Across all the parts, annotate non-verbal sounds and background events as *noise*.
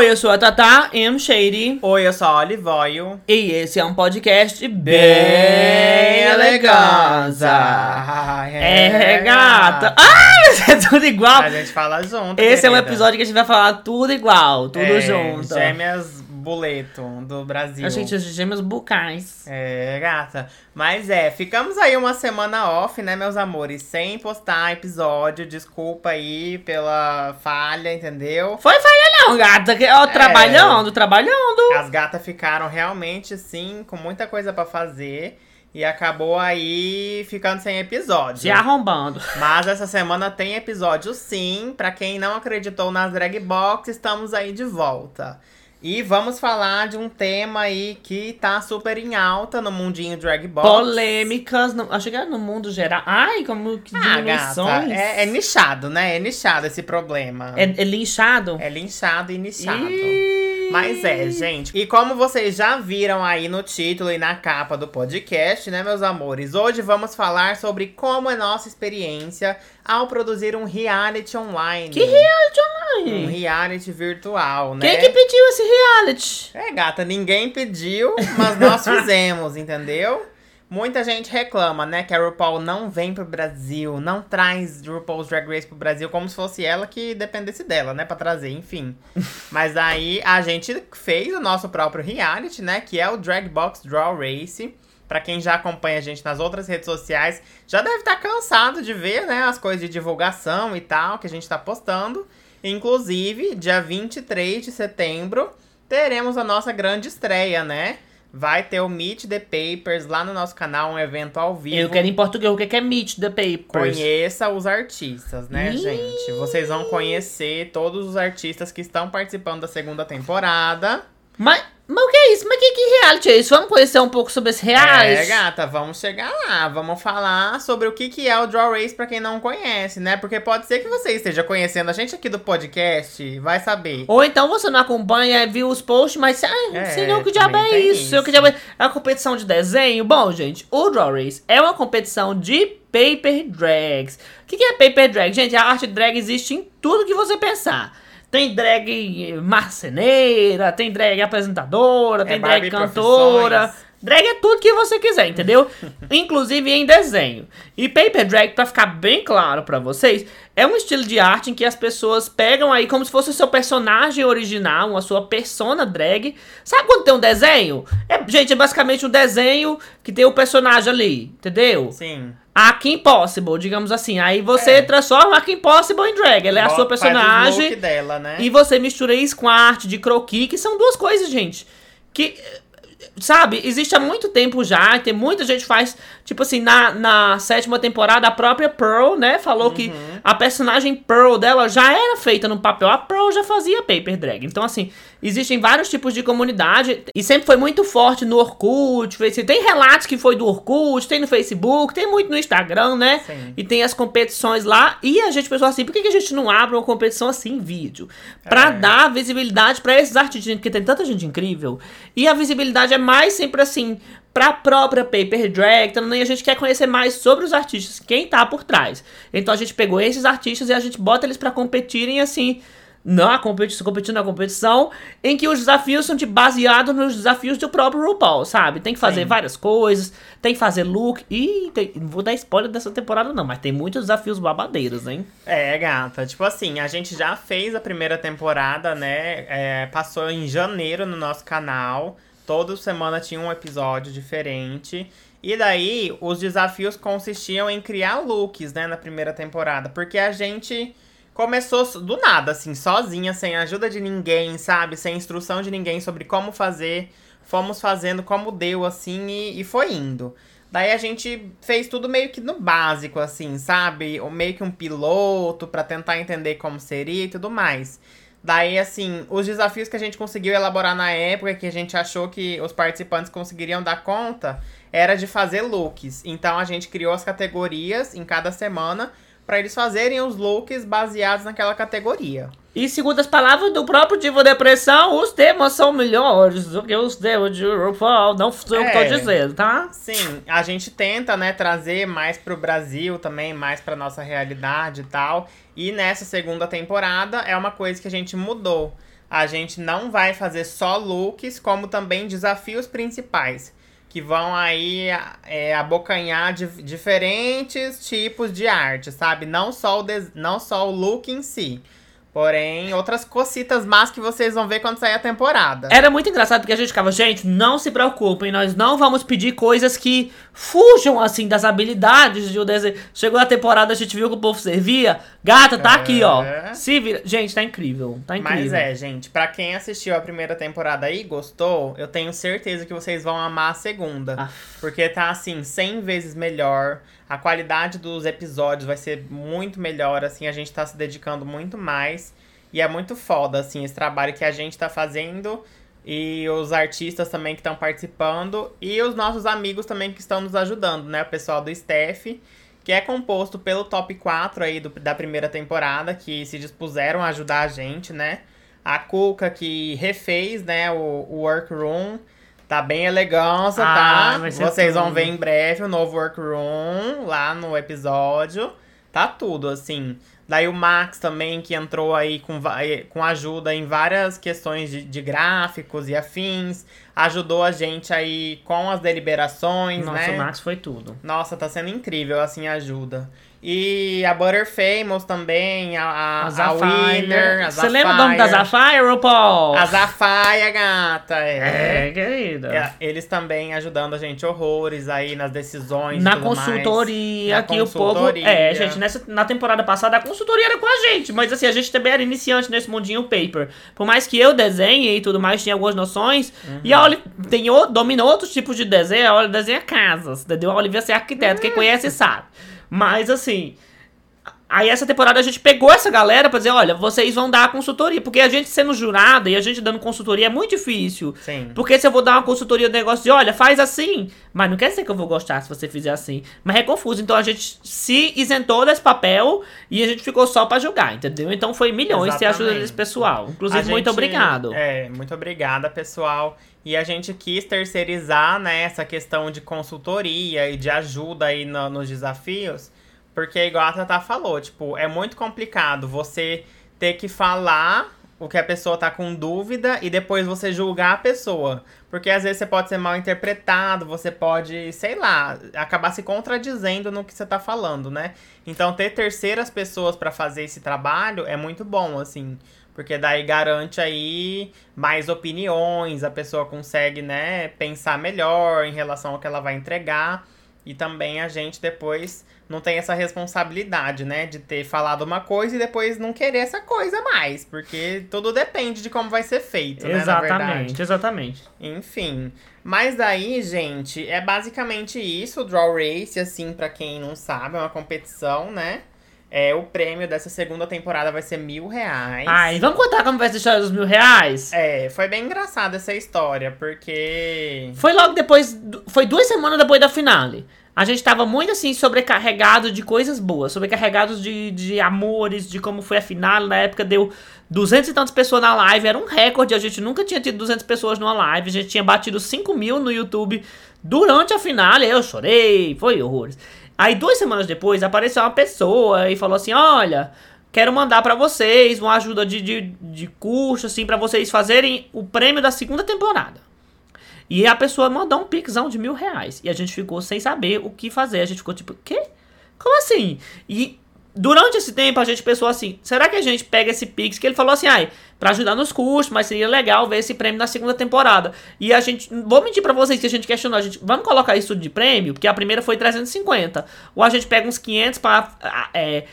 Oi, eu sou a Tata M. Shady. Oi, eu sou a Olivoio. E esse é um podcast bem eleganza. Ai, É, gata. Ai, isso é tudo igual. A gente fala junto. Esse é um querida. episódio que a gente vai falar tudo igual, tudo É, junto. Gêmeas Boleto do Brasil. A gente, os gêmeos bucais. É, gata. Mas é, ficamos aí uma semana off, né, meus amores? Sem postar episódio. Desculpa aí pela falha, entendeu? Foi falha não, gata. que- É. Ó, trabalhando, trabalhando. As gatas ficaram realmente, assim, com muita coisa pra fazer. E acabou aí ficando sem episódio. Se arrombando. Mas essa semana tem episódio sim. Pra quem não acreditou nas drag box, estamos aí de volta. E vamos falar de um tema aí que tá super em alta no mundinho drag box. Polêmicas, no, acho que era no mundo geral. Ai, como que Ah, gata, é, é nichado, né? É nichado esse problema. É, é linchado? É linchado e nichado. Mas é, gente. E como vocês já viram aí no título e na capa do podcast, né, meus amores? Hoje vamos falar sobre como é nossa experiência ao produzir um reality online. Que reality Um online? reality virtual, né? Quem que pediu esse reality? É, gata, ninguém pediu, mas nós *laughs* fizemos, entendeu? Muita gente reclama, né, que a RuPaul não vem pro Brasil, não traz RuPaul's Drag Race pro Brasil como se fosse ela que dependesse dela, né, pra trazer, enfim. *laughs* Mas aí a gente fez o nosso próprio reality, né, que é o Drag Box Draw Race. Pra quem já acompanha a gente nas outras redes sociais, já deve estar cansado de ver, né, as coisas de divulgação e tal que a gente tá postando. Inclusive, dia 23 de setembro, teremos a nossa grande estreia, né? Vai ter o Meet the Papers lá no nosso canal, um evento ao vivo. Eu quero em português, o que que é Meet the Papers? Conheça os artistas, né, Ih. gente? Vocês vão conhecer todos os artistas que estão participando da segunda temporada. Mas, mas o que é isso? Mas que, que reality é isso? Vamos conhecer um pouco sobre esse reality? É, gata, vamos chegar lá. Vamos falar sobre o que, que é o Draw Race pra quem não conhece, né? Porque pode ser que você esteja conhecendo a gente aqui do podcast, vai saber. Ou então você não acompanha, viu os posts, mas ai, É, senhor, que diabo é isso? Senhor, que isso. diabo é... é uma competição de desenho? Bom, gente, o Draw Race é uma competição de paper drags. O que, que é paper drag? Gente, a arte drag existe em tudo que você pensar. Tem drag marceneira, tem drag apresentadora, tem drag Barbie cantora. Profissões. Drag é tudo que você quiser, entendeu? *laughs* Inclusive em desenho. E paper drag, pra ficar bem claro pra vocês, é um estilo de arte em que as pessoas pegam aí como se fosse o seu personagem original, a sua persona drag. Sabe quando tem um desenho? É, gente, é basicamente um desenho que tem o personagem ali, entendeu? Sim. A Kim Possible, digamos assim. Aí você É. transforma a Kim Possible em drag. Ela é a sua personagem. look dela, né? E você mistura isso com a arte de croquis, que são duas coisas, gente. Que, sabe, existe há muito tempo já, tem muita gente que faz, tipo assim, na, na sétima temporada, a própria Pearl, né, falou que Uhum. a personagem Pearl dela já era feita no papel. A Pearl já fazia paper drag. Então, assim, existem vários tipos de comunidade, e sempre foi muito forte no Orkut, tem relatos que foi do Orkut, tem no Facebook, tem muito no Instagram, né? Sim. E tem as competições lá. E a gente pensou assim, por que, que a gente não abre uma competição assim em vídeo? Pra É. dar visibilidade pra esses artistas, porque tem tanta gente incrível. E a visibilidade é mais sempre assim, pra própria Paper Drag. Também a gente quer conhecer mais sobre os artistas, quem tá por trás. Então a gente pegou esses artistas e a gente bota eles pra competirem assim. Na competição, competindo na competição, em que os desafios são de baseados nos desafios do próprio RuPaul, sabe? Tem que fazer Sim. várias coisas, tem que fazer look. E não vou dar spoiler dessa temporada, não, mas tem muitos desafios babadeiros, hein? É, gata. Tipo assim, a gente já fez a primeira temporada, né? É, passou em janeiro no nosso canal. Toda semana tinha um episódio diferente. E daí, os desafios consistiam em criar looks, né? Na primeira temporada. Porque a gente começou do nada, assim, sozinha, sem ajuda de ninguém, sabe? Sem instrução de ninguém sobre como fazer. Fomos fazendo como deu, assim, e, e foi indo. Daí a gente fez tudo meio que no básico, assim, sabe? Ou meio que um piloto pra tentar entender como seria e tudo mais. Daí, assim, os desafios que a gente conseguiu elaborar na época, que a gente achou que os participantes conseguiriam dar conta, era de fazer looks. Então a gente criou as categorias em cada semana pra eles fazerem os looks baseados naquela categoria. E segundo as palavras do próprio Divo Depressão, os temas são melhores do que os temas de RuPaul. Não sou eu que tô É. dizendo, tá? Sim, a gente tenta, né, trazer mais pro Brasil também, mais pra nossa realidade e tal. E nessa segunda temporada é uma coisa que a gente mudou. a gente não vai fazer só looks, como também desafios principais. Que vão aí é, abocanhar de, diferentes tipos de arte, sabe? Não só, o não só o look em si. Porém, outras cocitas más que vocês vão ver quando sair a temporada. Era muito engraçado porque a gente ficava, gente, não se preocupem, nós não vamos pedir coisas que fujam, assim, das habilidades de um desenho. Chegou a temporada, a gente viu que o povo servia. Gata, tá é... aqui, ó. Se vira. Gente, tá incrível. Tá incrível. Mas é, gente, pra quem assistiu a primeira temporada aí e gostou, eu tenho certeza que vocês vão amar a segunda. Ah. Porque tá, assim, 100 vezes melhor. A qualidade dos episódios vai ser muito melhor, assim, a gente tá se dedicando muito mais. E é muito foda, assim, esse trabalho que a gente tá fazendo. E os artistas também que estão participando. E os nossos amigos também que estão nos ajudando, né? O pessoal do staff, que é composto pelo top 4 aí do, da primeira temporada, que se dispuseram a ajudar a gente, né? A Cuca, que refez, né, o, o workroom. Tá bem elegância, ah, tá? Vocês tudo. vão ver em breve o novo workroom lá no episódio. Tá tudo, assim. Daí o Max também, que entrou aí com, com ajuda em várias questões de, de gráficos e afins. Ajudou a gente aí com as deliberações, Nossa, né? Nossa, o Max foi tudo. Nossa, tá sendo incrível, assim, a ajuda. E a Butterfamous também, a, a, a, a Winner, a Você lembra o nome da Zafire, Paul? A Zafire, gata. É, é querida. É, eles também ajudando a gente horrores aí nas decisões Na consultoria, mais. que o povo... É, gente, nessa, na temporada passada a consultoria era com a gente, mas assim, a gente também era iniciante nesse mundinho paper. Por mais que eu desenhe e tudo mais, tinha algumas noções, uhum. e a Oli tem, domina outros tipos de desenho, a Oli desenha casas, entendeu? A Olivia é arquiteto, uhum. quem conhece sabe. Mas assim. Aí essa temporada a gente pegou essa galera pra dizer, olha, vocês vão dar a consultoria. Porque a gente sendo jurada e a gente dando consultoria é muito difícil. Sim. Porque se eu vou dar uma consultoria do negócio de, olha, faz assim. Mas não quer dizer que eu vou gostar se você fizer assim. Mas é confuso. Então a gente se isentou desse papel e a gente ficou só para julgar, entendeu? Então foi milhões ter ajuda desse pessoal. Inclusive, gente, muito obrigado. É, muito obrigada, pessoal. E a gente quis terceirizar, né, essa questão de consultoria e de ajuda aí no, nos desafios porque, igual a Tata falou, tipo, é muito complicado você ter que falar o que a pessoa tá com dúvida e depois você julgar a pessoa. Porque às vezes você pode ser mal interpretado, você pode, sei lá, acabar se contradizendo no que você tá falando, né? Então ter terceiras pessoas para fazer esse trabalho é muito bom, assim. Porque daí garante aí mais opiniões, a pessoa consegue, né, pensar melhor em relação ao que ela vai entregar. E também a gente depois não tem essa responsabilidade, né? De ter falado uma coisa e depois não querer essa coisa mais. Porque tudo depende de como vai ser feito, exatamente, né? Exatamente, Enfim. Mas daí, gente, é basicamente isso. O Draw Race, assim, para quem não sabe, é uma competição, né? É, o prêmio dessa segunda temporada vai ser mil reais. Ai, vamos contar como vai ser a história dos mil reais? É, foi bem engraçada essa história, porque. Foi logo depois. Foi duas semanas depois da finale a gente tava muito assim sobrecarregado de coisas boas, sobrecarregados de, de amores, de como foi a final. Na época deu 200 e tantas pessoas na live, era um recorde. A gente nunca tinha tido 200 pessoas numa live, a gente tinha batido 5 mil no YouTube durante a final. Eu chorei, foi horrores. Aí duas semanas depois apareceu uma pessoa e falou assim: Olha, quero mandar para vocês uma ajuda de, de, de custo, assim, para vocês fazerem o prêmio da segunda temporada. E a pessoa mandou um pixão de mil reais. E a gente ficou sem saber o que fazer. A gente ficou tipo, quê? Como assim? E durante esse tempo a gente pensou assim: será que a gente pega esse pix? Que ele falou assim, ai, pra ajudar nos custos, mas seria legal ver esse prêmio na segunda temporada. E a gente, vou mentir pra vocês que a gente questionou, a gente, vamos colocar isso de prêmio? Porque a primeira foi 350. Ou a gente pega uns 500 pra. É,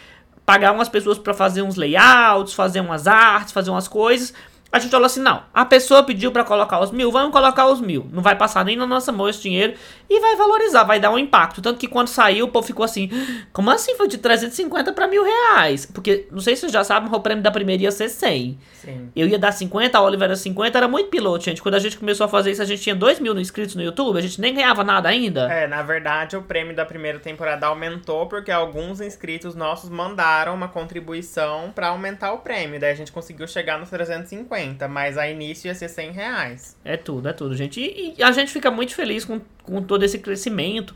pagar umas pessoas para fazer uns layouts, fazer umas artes, fazer umas coisas. A gente falou assim: não, a pessoa pediu para colocar os mil, vamos colocar os mil. Não vai passar nem na nossa mão esse dinheiro e vai valorizar, vai dar um impacto. Tanto que quando saiu, o povo ficou assim: como assim foi de 350 para mil reais? Porque, não sei se vocês já sabem, o prêmio da primeira ia ser 100. Sim. Eu ia dar 50, a Oliver era 50, era muito piloto, gente. Quando a gente começou a fazer isso, a gente tinha 2 mil inscritos no YouTube, a gente nem ganhava nada ainda. É, na verdade, o prêmio da primeira temporada aumentou porque alguns inscritos nossos mandaram uma contribuição para aumentar o prêmio. Daí a gente conseguiu chegar nos 350. 50, mas a início ia ser 100 reais. É tudo, é tudo, gente. E, e, a gente fica muito feliz com, com todo esse crescimento.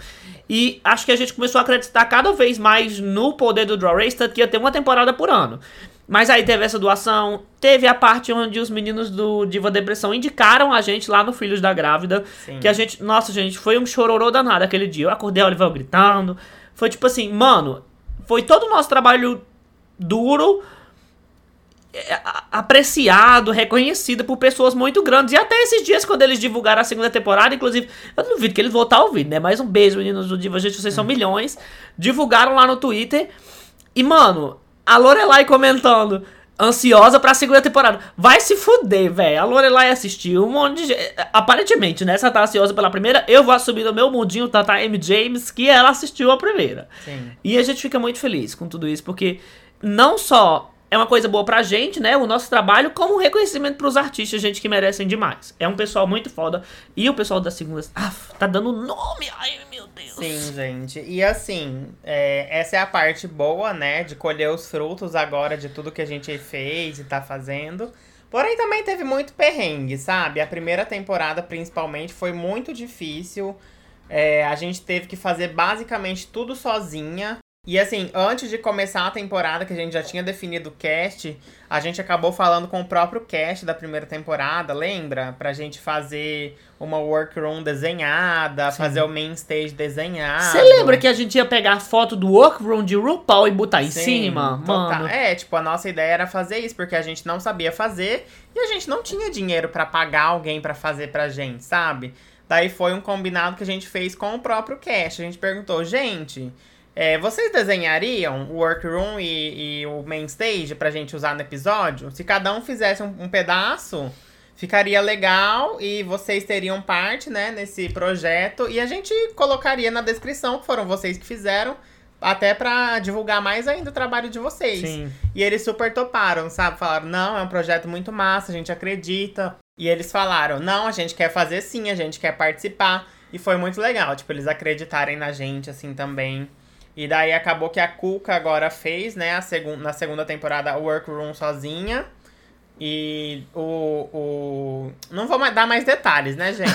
E acho que a gente começou a acreditar cada vez mais no poder do Draw Race, tanto que ia ter uma temporada por ano. Mas aí teve essa doação, teve a parte onde os meninos do Diva Depressão indicaram a gente lá no Filhos da Grávida. Sim. Que a gente, nossa, gente, foi um chororô danado aquele dia. Eu acordei a Oliver gritando. Foi tipo assim, mano, foi todo o nosso trabalho duro, apreciado, reconhecido por pessoas muito grandes. E até esses dias, quando eles divulgaram a segunda temporada, inclusive, eu duvido que eles vão estar ouvindo, né? Mais um beijo, meninos do Diva, gente, vocês são milhões. Divulgaram lá no Twitter. E, mano, a Lorelai comentando. Ansiosa pra segunda temporada. Vai se fuder, velho. A Lorelai assistiu. Um monte de gente. Aparentemente, né? Se ela tá ansiosa pela primeira, eu vou assumir no meu mundinho, Tata M. James, que ela assistiu a primeira. Sim. E a gente fica muito feliz com tudo isso, porque não só é uma coisa boa pra gente, né? O nosso trabalho, como um reconhecimento pros artistas, gente que merecem demais. É um pessoal muito foda. E o pessoal da segunda. Ah, tá dando nome! Ai, meu Deus! Sim, gente. E assim, é, essa é a parte boa, né? De colher os frutos agora de tudo que a gente fez e tá fazendo. Porém, também teve muito perrengue, sabe? A primeira temporada, principalmente, foi muito difícil. É, a gente teve que fazer basicamente tudo sozinha. E assim, antes de começar a temporada, que a gente já tinha definido o cast, a gente acabou falando com o próprio cast da primeira temporada, lembra? Pra gente fazer uma workroom desenhada, fazer o main stage desenhado. Você lembra que a gente ia pegar a foto do workroom de RuPaul e botar em Sim, cima? total. Mano. É, tipo, a nossa ideia era fazer isso, porque a gente não sabia fazer e a gente não tinha dinheiro pra pagar alguém pra fazer pra gente, sabe? Daí foi um combinado que a gente fez com o próprio cast. A gente perguntou, gente, é, vocês desenhariam o workroom e, e o main stage pra gente usar no episódio? Se cada um fizesse um, um pedaço, ficaria legal e vocês teriam parte, né, nesse projeto. E a gente colocaria na descrição que foram vocês que fizeram, até pra divulgar mais ainda o trabalho de vocês. Sim. E eles super toparam, sabe? Falaram, não, é um projeto muito massa, a gente acredita. E eles falaram, não, a gente quer fazer sim, a gente quer participar. E foi muito legal, tipo, eles acreditarem na gente, assim, também. E daí acabou que a Cuca agora fez, né, a segun na segunda temporada, o Workroom sozinha. E o, o... Não vou dar mais detalhes, né, gente?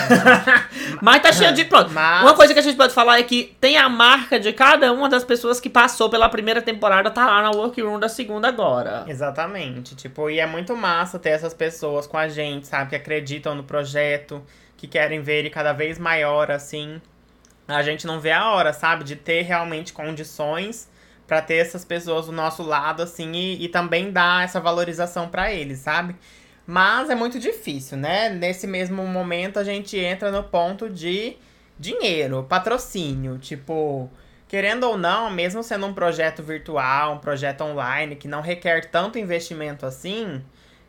*laughs* Mas tá cheio de. Pronto. Mas- Uma coisa que a gente pode falar é que tem a marca de cada uma das pessoas que passou pela primeira temporada, tá lá na workroom da segunda agora. Exatamente. Tipo, e é muito massa ter essas pessoas com a gente, sabe? Que acreditam no projeto, que querem ver ele cada vez maior, assim. A gente não vê a hora, sabe? De ter realmente condições pra ter essas pessoas do nosso lado, assim, e, e também dar essa valorização pra eles, sabe? Mas é muito difícil, né? Nesse mesmo momento a gente entra no ponto de dinheiro, patrocínio. Tipo, querendo ou não, mesmo sendo um projeto virtual, um projeto online que não requer tanto investimento assim,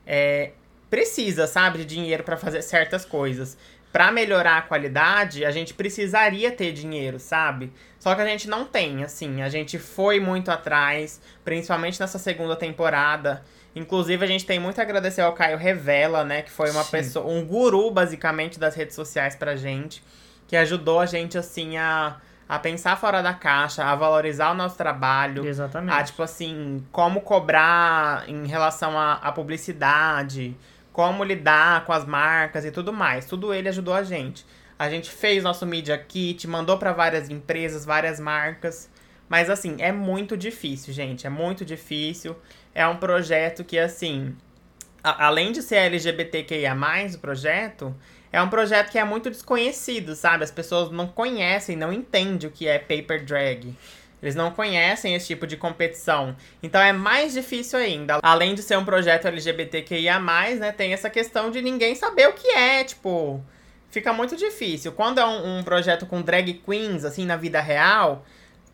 é, precisa, sabe, de dinheiro para fazer certas coisas. Para melhorar a qualidade, a gente precisaria ter dinheiro, sabe? Só que a gente não tem, assim, a gente foi muito atrás, principalmente nessa segunda temporada. Inclusive, a gente tem muito a agradecer ao Caio Revela, né? Que foi uma Sim. pessoa, um guru, basicamente, das redes sociais pra gente. Que ajudou a gente, assim, a, a pensar fora da caixa, a valorizar o nosso trabalho. Exatamente. Ah, tipo assim, como cobrar em relação à publicidade, como lidar com as marcas e tudo mais. Tudo ele ajudou a gente. A gente fez nosso Media Kit, mandou para várias empresas, várias marcas. Mas assim, é muito difícil, gente. É muito difícil. É um projeto que, assim, a- além de ser LGBTQIA, o projeto, é um projeto que é muito desconhecido, sabe? As pessoas não conhecem, não entendem o que é paper drag. Eles não conhecem esse tipo de competição. Então é mais difícil ainda. Além de ser um projeto LGBTQIA, né? Tem essa questão de ninguém saber o que é, tipo. Fica muito difícil. Quando é um, um projeto com drag queens, assim, na vida real,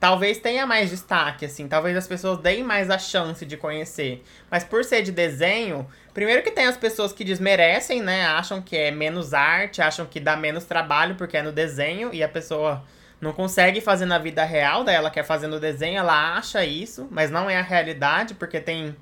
talvez tenha mais destaque, assim. Talvez as pessoas deem mais a chance de conhecer. Mas por ser de desenho, primeiro que tem as pessoas que desmerecem, né? Acham que é menos arte, acham que dá menos trabalho porque é no desenho e a pessoa não consegue fazer na vida real, daí ela quer fazer no desenho, ela acha isso, mas não é a realidade, porque tem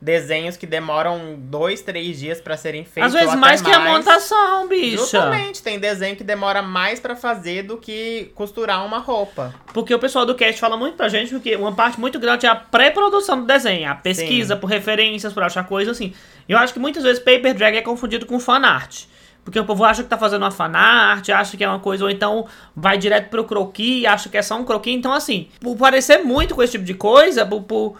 desenhos que demoram dois, três dias pra serem feitos. Às vezes até mais que a montação, bicha. Justamente, tem desenho que demora mais pra fazer do que costurar uma roupa. Porque o pessoal do cast fala muito pra gente porque uma parte muito grande é a pré-produção do desenho, a pesquisa por referências, por achar coisas assim. Eu acho que muitas vezes paper drag é confundido com fanart. Porque o povo acha que tá fazendo uma fanart, acha que é uma coisa, ou então vai direto pro croquis, acha que é só um croquis. Então, assim, por parecer muito com esse tipo de coisa, por, por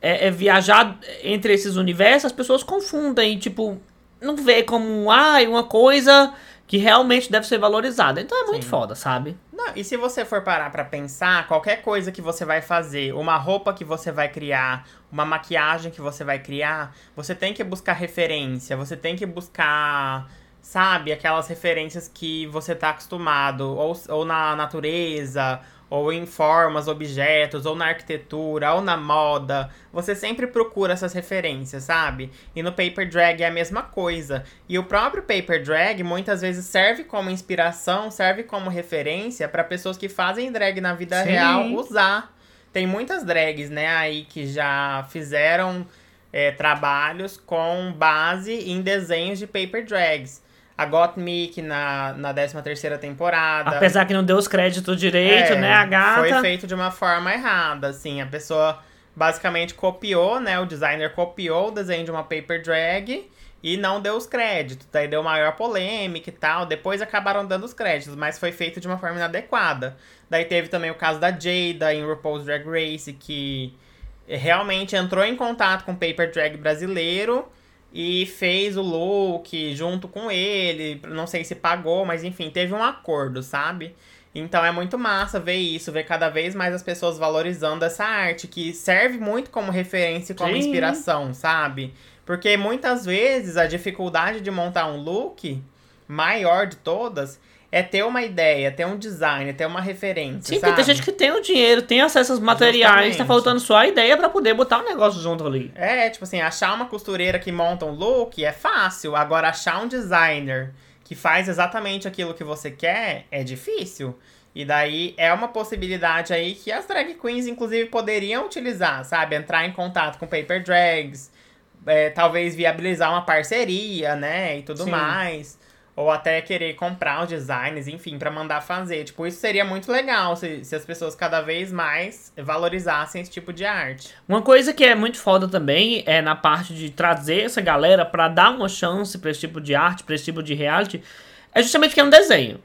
é, é viajar entre esses universos, as pessoas confundem, tipo, não vê como, ah, uma coisa que realmente deve ser valorizada. Então é muito Sim. foda, sabe? Não, e se você for parar pra pensar, qualquer coisa que você vai fazer, uma roupa que você vai criar, uma maquiagem que você vai criar, você tem que buscar referência, você tem que buscar, sabe, aquelas referências que você tá acostumado, ou, ou na natureza, ou em formas, objetos, ou na arquitetura, ou na moda. Você sempre procura essas referências, sabe? E no Paper Drag é a mesma coisa. E o próprio Paper Drag muitas vezes serve como inspiração, serve como referência para pessoas que fazem drag na vida Sim. real usar. Tem muitas drags, né, aí que já fizeram é, trabalhos com base em desenhos de Paper Drags. A Gottmik na, na 13ª temporada. Apesar que não deu os créditos direito, É, né, a gata. Foi feito de uma forma errada, assim. A pessoa basicamente copiou, né? O designer copiou o desenho de uma paper drag e não deu os créditos. Daí deu maior polêmica e tal. Depois acabaram dando os créditos, mas foi feito de uma forma inadequada. Daí teve também o caso da Jada em RuPaul's Drag Race, que realmente entrou em contato com o paper drag brasileiro e fez o look junto com ele. Não sei se pagou, mas enfim, teve um acordo, sabe? Então é muito massa ver isso, ver cada vez mais as pessoas valorizando essa arte, que serve muito como referência e como Sim. inspiração, sabe? Porque muitas vezes a dificuldade de montar um look, maior de todas, é ter uma ideia, ter um design, ter uma referência. Sim, porque sabe? tem gente que tem o dinheiro, tem acesso aos materiais, tá Justamente. faltando só a ideia pra poder botar o negócio junto ali. É, tipo assim, achar uma costureira que monta um look é fácil. Agora, achar um designer que faz exatamente aquilo que você quer é difícil. E daí é uma possibilidade aí que as drag queens, inclusive, poderiam utilizar, sabe? Entrar em contato com paper drags, é, talvez viabilizar uma parceria, né? E tudo Sim. mais. Ou até querer comprar os designs, enfim, pra mandar fazer. Tipo, isso seria muito legal se, se as pessoas cada vez mais valorizassem esse tipo de arte. Uma coisa que é muito foda também é na parte de trazer essa galera pra dar uma chance pra esse tipo de arte, pra esse tipo de reality, é justamente que é um desenho.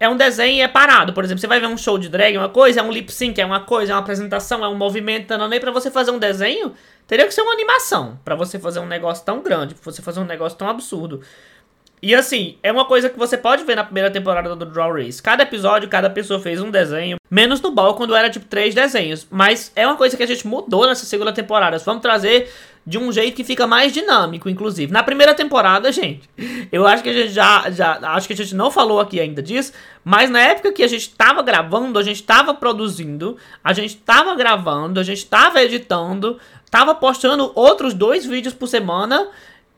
É um desenho e é parado. Por exemplo, você vai ver um show de drag, é uma coisa, é um lip sync, é uma coisa, é uma apresentação, é um movimento, nem pra você fazer um desenho, teria que ser uma animação Pra você fazer um negócio tão grande, pra você fazer um negócio tão absurdo. E assim, é uma coisa que você pode ver na primeira temporada do Draw Race. Cada episódio, cada pessoa fez um desenho. Menos no ball, quando era tipo três desenhos. Mas é uma coisa que a gente mudou nessa segunda temporada. Vamos trazer de um jeito que fica mais dinâmico, inclusive. Na primeira temporada, gente, *laughs* eu acho que a gente já, já. Acho que a gente não falou aqui ainda disso. Mas na época que a gente tava gravando, a gente tava produzindo, a gente tava gravando, a gente tava editando, tava postando outros dois vídeos por semana.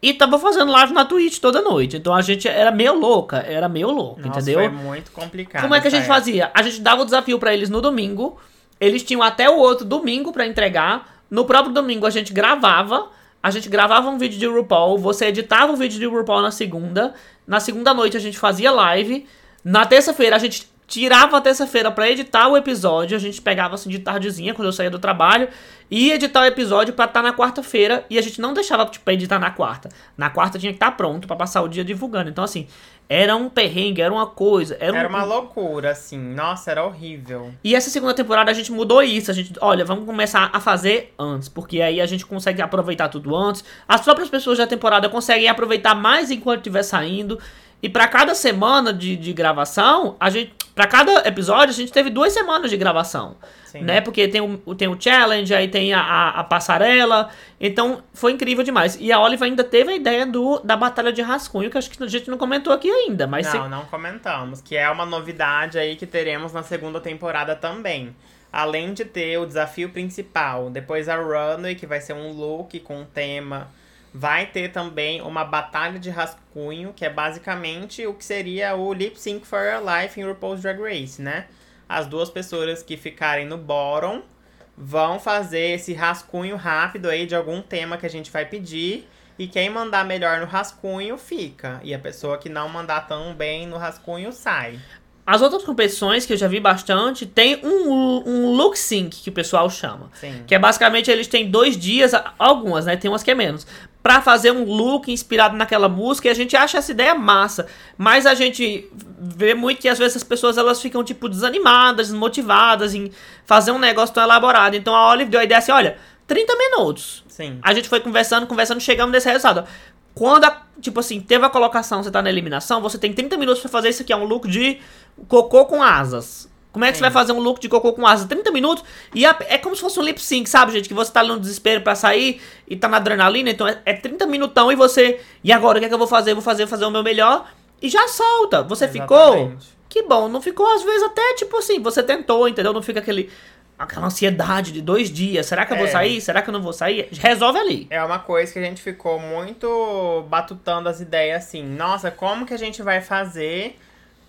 E tava fazendo live na Twitch toda noite. Então a gente era meio louca, era meio louca, Nossa, entendeu? foi muito complicado. Como é que a gente época. fazia? A gente dava o desafio pra eles no domingo. Eles tinham até o outro domingo pra entregar. No próprio domingo a gente gravava. A gente gravava um vídeo de RuPaul. Você editava o vídeo de RuPaul na segunda. Na segunda noite a gente fazia live. Na terça-feira a gente tirava a terça-feira pra editar o episódio. A gente pegava assim de tardezinha quando eu saía do trabalho. E editar o episódio pra estar na quarta-feira. E a gente não deixava tipo, pra editar na quarta. Na quarta tinha que estar pronto pra passar o dia divulgando. Então assim, era um perrengue, era uma coisa. Era, Era um, uma loucura, assim. Nossa, era horrível. e essa segunda temporada a gente mudou isso. A gente, olha, vamos começar a fazer antes, porque aí a gente consegue aproveitar tudo antes. As próprias pessoas da temporada conseguem aproveitar mais enquanto estiver saindo. E pra cada semana de, de gravação, a gente, para cada episódio, a gente teve duas semanas de gravação, Sim. né? Porque tem o, tem o challenge, aí tem a, a, a passarela. Então foi incrível demais. E a Olive ainda teve a ideia do, da batalha de rascunho, que acho que a gente não comentou aqui ainda, mas não, se- não comentamos. Que é uma novidade aí que teremos na segunda temporada também. Além de ter o desafio principal, depois a runway, que vai ser um look com um tema. Vai ter também uma batalha de rascunho, que é basicamente o que seria o Lip Sync for Your Life em RuPaul's Drag Race, né? As duas pessoas que ficarem no bottom vão fazer esse rascunho rápido aí de algum tema que a gente vai pedir. E quem mandar melhor no rascunho fica. E a pessoa que não mandar tão bem no rascunho sai. As outras competições que eu já vi bastante, tem um, um look sync que o pessoal chama. Sim. Que é basicamente eles têm dois dias, algumas, né? Tem umas que é menos. Pra fazer um look inspirado naquela música e a gente acha essa ideia massa. Mas a gente vê muito que às vezes as pessoas elas ficam, tipo, desanimadas, desmotivadas em fazer um negócio tão elaborado. Então a Olive deu a ideia assim: olha, 30 minutos. Sim. A gente foi conversando, conversando, chegamos nesse resultado. Quando, a- tipo assim, teve a colocação, você tá na eliminação, você tem 30 minutos pra fazer isso aqui, é um look de cocô com asas. Como é que Sim. você vai fazer um look de cocô com asas? 30 minutos e é como se fosse um lip sync, sabe, gente? Que você tá ali no desespero pra sair e tá na adrenalina, então é, é 30 minutão e você. E agora, o que é que eu vou fazer? Vou fazer, fazer o meu melhor e já solta. Você ficou? Exatamente. Que bom, não ficou às vezes até tipo assim, você tentou, entendeu? Não fica aquele aquela ansiedade de dois dias. Será que eu vou É. sair? Será que eu não vou sair? Resolve ali. É uma coisa que a gente ficou muito batutando as ideias assim. Nossa, como que a gente vai fazer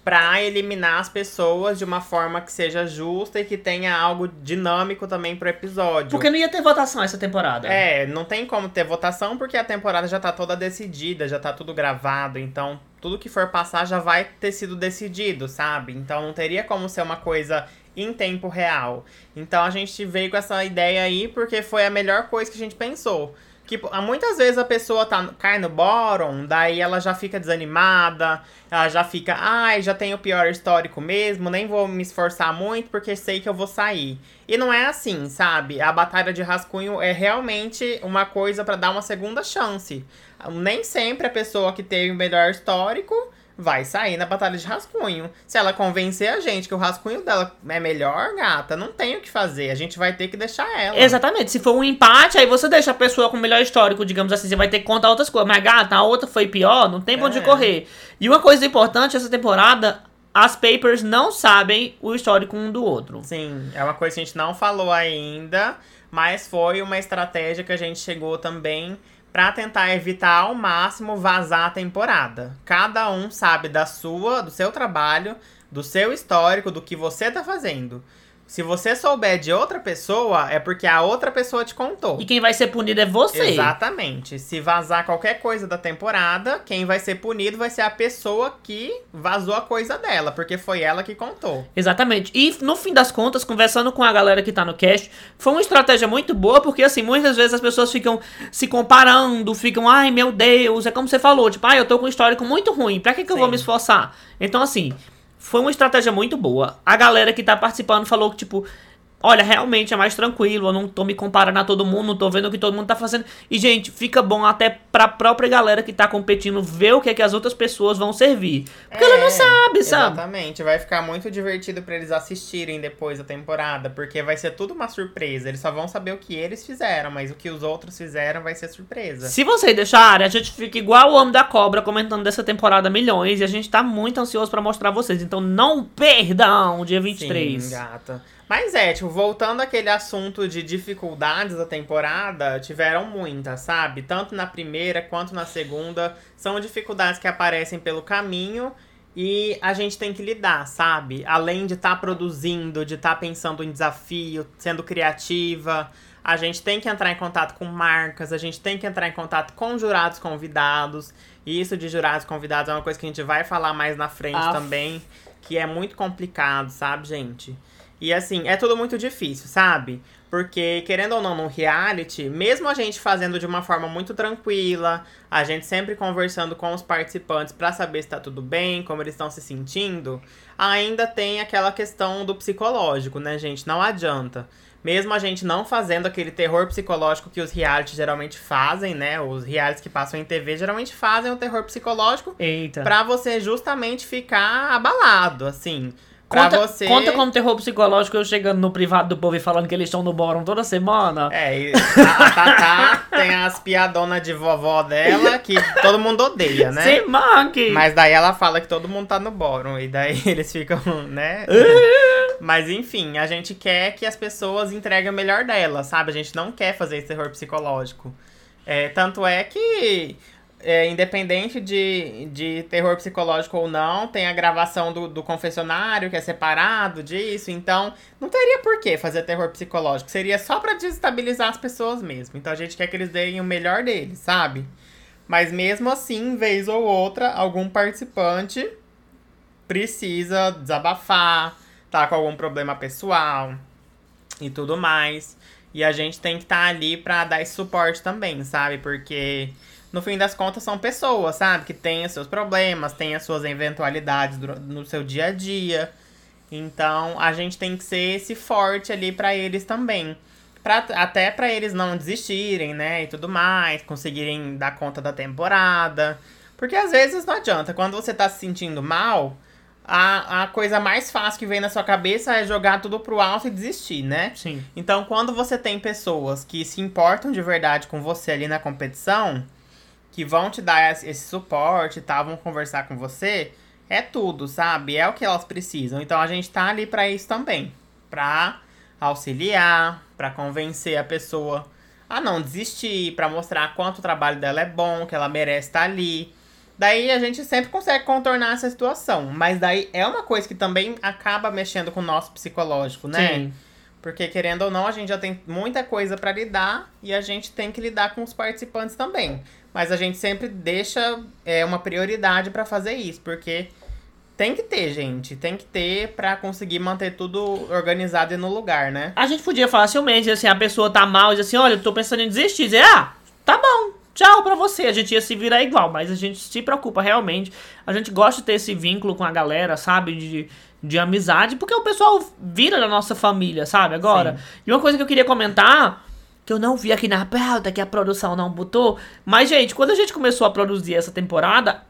pra eliminar as pessoas de uma forma que seja justa e que tenha algo dinâmico também pro episódio? Porque não ia ter votação essa temporada. É, não tem como ter votação porque a temporada já tá toda decidida, já tá tudo gravado, então tudo que for passar já vai ter sido decidido, sabe? Então não teria como ser uma coisa em tempo real. Então a gente veio com essa ideia aí porque foi a melhor coisa que a gente pensou. Que muitas vezes a pessoa tá, cai no bottom, daí ela já fica desanimada, ela já fica, ai, já tenho o pior histórico mesmo, nem vou me esforçar muito porque sei que eu vou sair. E não é assim, sabe? A batalha de rascunho é realmente uma coisa pra dar uma segunda chance. Nem sempre a pessoa que teve o melhor histórico vai sair na batalha de rascunho. Se ela convencer a gente que o rascunho dela é melhor, gata, não tem o que fazer. A gente vai ter que deixar ela. Exatamente. Se for um empate, aí você deixa a pessoa com o melhor histórico, digamos assim, você vai ter que contar outras coisas. Mas, gata, a outra foi pior, não tem pra onde É. correr. E uma coisa importante, essa temporada, as papers não sabem o histórico um do outro. Sim, é uma coisa que a gente não falou ainda, mas foi uma estratégia que a gente chegou também pra tentar evitar ao máximo vazar a temporada. Cada um sabe da sua, do seu trabalho, do seu histórico, do que você tá fazendo. Se você souber de outra pessoa, é porque a outra pessoa te contou. E quem vai ser punido é você. Exatamente. Se vazar qualquer coisa da temporada, quem vai ser punido vai ser a pessoa que vazou a coisa dela, porque foi ela que contou. Exatamente. E no fim das contas, conversando com a galera que tá no cast, foi uma estratégia muito boa, porque assim, muitas vezes as pessoas ficam se comparando, ficam, ai meu Deus, é como você falou, tipo, ai, eu tô com um histórico muito ruim, pra que, que eu vou me esforçar? Então, assim, foi uma estratégia muito boa. A galera que tá participando falou que, tipo, olha, realmente é mais tranquilo, eu não tô me comparando a todo mundo, não tô vendo o que todo mundo tá fazendo. E, gente, fica bom até pra própria galera que tá competindo ver o que é que as outras pessoas vão servir. Porque ela não É, sabe, sabe? Exatamente. Vai ficar muito divertido pra eles assistirem depois da temporada, porque vai ser tudo uma surpresa. Eles só vão saber o que eles fizeram, mas o que os outros fizeram vai ser surpresa. Se vocês deixarem, a gente fica igual o Homem da Cobra comentando dessa temporada milhões e a gente tá muito ansioso pra mostrar vocês. Então não perdam dia 23. Sim, gata. Mas é, tipo, voltando àquele assunto de dificuldades da temporada, tiveram muitas, sabe? Tanto na primeira quanto na segunda. São dificuldades que aparecem pelo caminho e a gente tem que lidar, sabe? Além de estar produzindo, de estar pensando em desafio, sendo criativa. A gente tem que entrar em contato com marcas, a gente tem que entrar em contato com jurados convidados. E isso de jurados convidados é uma coisa que a gente vai falar mais na frente Aff. também, que é muito complicado, sabe, gente? E assim, é tudo muito difícil, sabe? Porque, querendo ou não, no reality, mesmo a gente fazendo de uma forma muito tranquila, a gente sempre conversando com os participantes pra saber se tá tudo bem, como eles estão se sentindo, ainda tem aquela questão do psicológico, né, gente? Não adianta. Mesmo a gente não fazendo aquele terror psicológico que os realities geralmente fazem, né? Os realities que passam em TV geralmente fazem o terror psicológico Eita. pra você justamente ficar abalado, assim. Pra Conta, você. conta como terror psicológico eu chegando no privado do povo e falando que eles estão no bórum toda semana. É, e a Tatá *laughs* tem as piadonas de vovó dela que todo mundo odeia, né? Se manque! Mas daí ela fala que todo mundo tá no bórum. E daí *laughs* eles ficam, né? Mas enfim, a gente quer que as pessoas entreguem o melhor delas, sabe? A gente não quer fazer esse terror psicológico. É, tanto é que, é, independente de, de terror psicológico ou não, tem a gravação do, do confessionário, que é separado disso. Então, não teria por que fazer terror psicológico. Seria só pra desestabilizar as pessoas mesmo. Então, a gente quer que eles deem o melhor deles, sabe? Mas mesmo assim, vez ou outra, algum participante precisa desabafar, tá com algum problema pessoal e tudo mais. E a gente tem que estar ali pra dar esse suporte também, sabe? Porque no fim das contas são pessoas, sabe? Que têm os seus problemas, têm as suas eventualidades no seu dia a dia. Então a gente tem que ser esse forte ali pra eles também. Pra, até para eles não desistirem, né? E tudo mais, conseguirem dar conta da temporada. Porque às vezes não adianta. Quando você tá se sentindo mal, a, a coisa mais fácil que vem na sua cabeça é jogar tudo pro alto e desistir, né? Sim. Então, quando você tem pessoas que se importam de verdade com você ali na competição, que vão te dar esse suporte tal, vão conversar com você, é tudo, sabe? É o que elas precisam. Então, a gente tá ali para isso também. Pra auxiliar, para convencer a pessoa a não desistir, para mostrar quanto o trabalho dela é bom, que ela merece estar ali. Daí a gente sempre consegue contornar essa situação, mas daí é uma coisa que também acaba mexendo com o nosso psicológico, né? Sim. Porque querendo ou não, a gente já tem muita coisa para lidar e a gente tem que lidar com os participantes também. Mas a gente sempre deixa é, uma prioridade para fazer isso, porque tem que ter, gente. Tem que ter pra conseguir manter tudo organizado e no lugar, né? A gente podia facilmente, assim, a pessoa tá mal e diz assim, olha, eu tô pensando em desistir. Dizer, ah, tá bom, tchau pra você. A gente ia se virar igual, mas a gente se preocupa realmente. A gente gosta de ter esse vínculo com a galera, sabe? De, de amizade, porque o pessoal vira da nossa família, sabe? Agora. Sim. E uma coisa que eu queria comentar, que eu não vi aqui na pauta, que a produção não botou. Mas, gente, quando a gente começou a produzir essa temporada,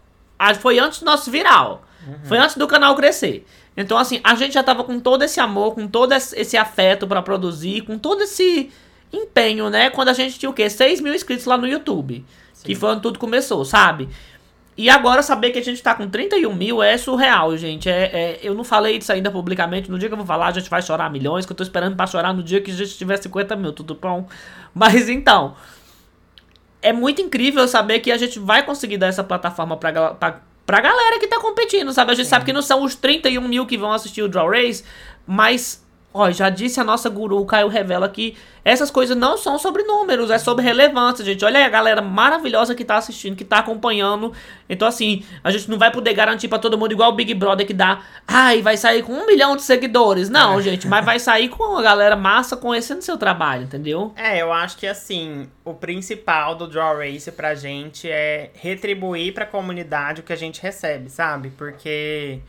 foi antes do nosso viral. Foi antes do canal crescer. Então, assim, a gente já tava com todo esse amor, com todo esse afeto pra produzir, com todo esse empenho, né? Quando a gente tinha o quê? 6 mil inscritos lá no YouTube. Que foi onde tudo começou, sabe? E agora saber que a gente tá com 31 mil é surreal, gente. É, é- eu não falei disso ainda publicamente. No dia que eu vou falar, a gente vai chorar milhões. Que eu tô esperando pra chorar no dia que a gente tiver 50 mil, tudo bom? *laughs* Mas então. É muito incrível saber que a gente vai conseguir dar essa plataforma pra, pra, pra galera que tá competindo, sabe? A gente sabe que não são os 31 mil que vão assistir o Draw Race, mas, ó, já disse a nossa guru, o Caio Revela, que essas coisas não são sobre números, é sobre relevância, gente. Olha aí a galera maravilhosa que tá assistindo, que tá acompanhando. Então, assim, a gente não vai poder garantir pra todo mundo igual o Big Brother que dá, ai, vai sair com um milhão de seguidores. Não, gente, mas vai sair com a galera massa conhecendo seu trabalho, entendeu? É, eu acho que assim, o principal do Draw Race pra gente é retribuir pra comunidade o que a gente recebe, sabe? Porque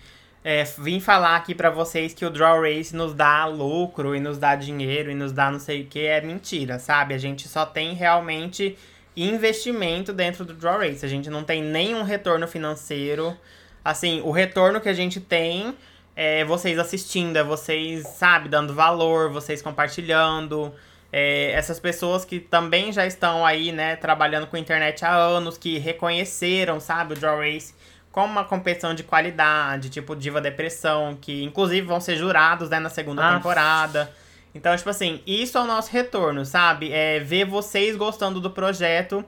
é, vim falar aqui pra vocês que o Draw Race nos dá lucro e nos dá dinheiro e nos dá não sei o que é mentira, sabe? A gente só tem realmente investimento dentro do Draw Race. A gente não tem nenhum retorno financeiro. Assim, o retorno que a gente tem é vocês assistindo, é vocês, sabe, dando valor, vocês compartilhando. É, essas pessoas que também já estão aí, né, trabalhando com internet há anos, que reconheceram, sabe, o Draw Race como uma competição de qualidade, tipo Diva Depressão, que inclusive vão ser jurados, né, na segunda Ah. temporada. Então, tipo assim, isso é o nosso retorno, sabe? É ver vocês gostando do projeto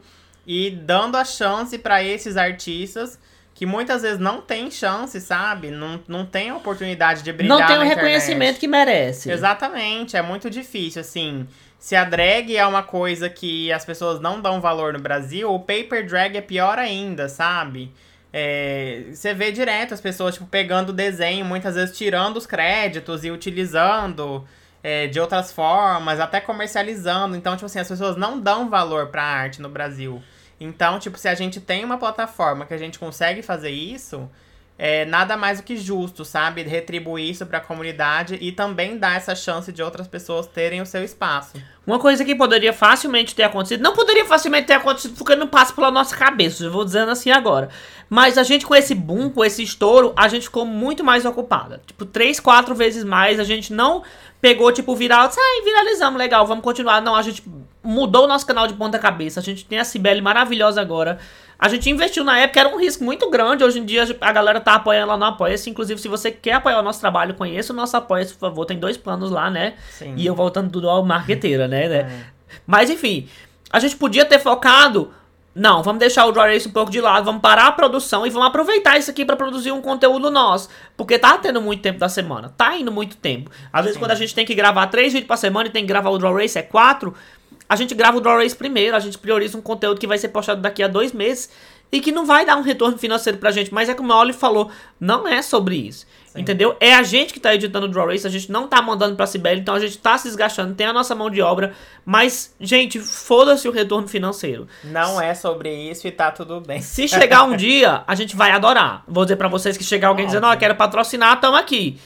e dando a chance pra esses artistas que muitas vezes não tem chance, sabe? Não, não tem a oportunidade de brilhar não tem o reconhecimento que merece. Exatamente, é muito difícil, assim. Se a drag é uma coisa que as pessoas não dão valor no Brasil, o paper drag é pior ainda, sabe? É, você vê direto as pessoas, tipo, pegando o desenho, muitas vezes tirando os créditos e utilizando é, de outras formas, até comercializando. Então, tipo assim, as pessoas não dão valor pra arte no Brasil. Então, tipo, se a gente tem uma plataforma que a gente consegue fazer isso, é nada mais do que justo, sabe? Retribuir isso pra comunidade e também dar essa chance de outras pessoas terem o seu espaço. Uma coisa que poderia facilmente ter acontecido, não poderia facilmente ter acontecido porque não passa pela nossa cabeça, eu vou dizendo assim agora. Mas a gente com esse boom, com esse estouro, a gente ficou muito mais ocupada. Tipo, três, quatro vezes mais. A gente não pegou, tipo, viral, disse, ai, viralizamos, legal, vamos continuar. Não, a gente mudou o nosso canal de ponta cabeça. A gente tem a Cibele maravilhosa agora. A gente investiu na época, era um risco muito grande. Hoje em dia a galera tá apoiando lá no Apoia-se. Inclusive, se você quer apoiar o nosso trabalho, conheça o nosso Apoia-se, por favor. Tem dois planos lá, né? Sim. E eu voltando tudo ao marqueteira, né? É. Mas enfim, a gente podia ter focado. Não, vamos deixar o Draw Race um pouco de lado, vamos parar a produção e vamos aproveitar isso aqui pra produzir um conteúdo nosso. Porque tá tendo muito tempo da semana, tá indo muito tempo. Às vezes, Sim. quando a gente tem que gravar três vídeos pra semana e tem que gravar o Draw Race é quatro, a gente grava o Draw Race primeiro, a gente prioriza um conteúdo que vai ser postado daqui a dois meses e que não vai dar um retorno financeiro pra gente. Mas é como a Oli falou, não é sobre isso. Sim. Entendeu? É a gente que tá editando o Draw Race, a gente não tá mandando pra Sibeli, então a gente tá se desgastando, tem a nossa mão de obra, mas, gente, foda-se o retorno financeiro. Não é sobre isso e tá tudo bem. Se chegar um dia, a gente vai adorar. Vou dizer pra vocês que chegar alguém dizendo, ó, Óbvio. quero patrocinar, tamo aqui.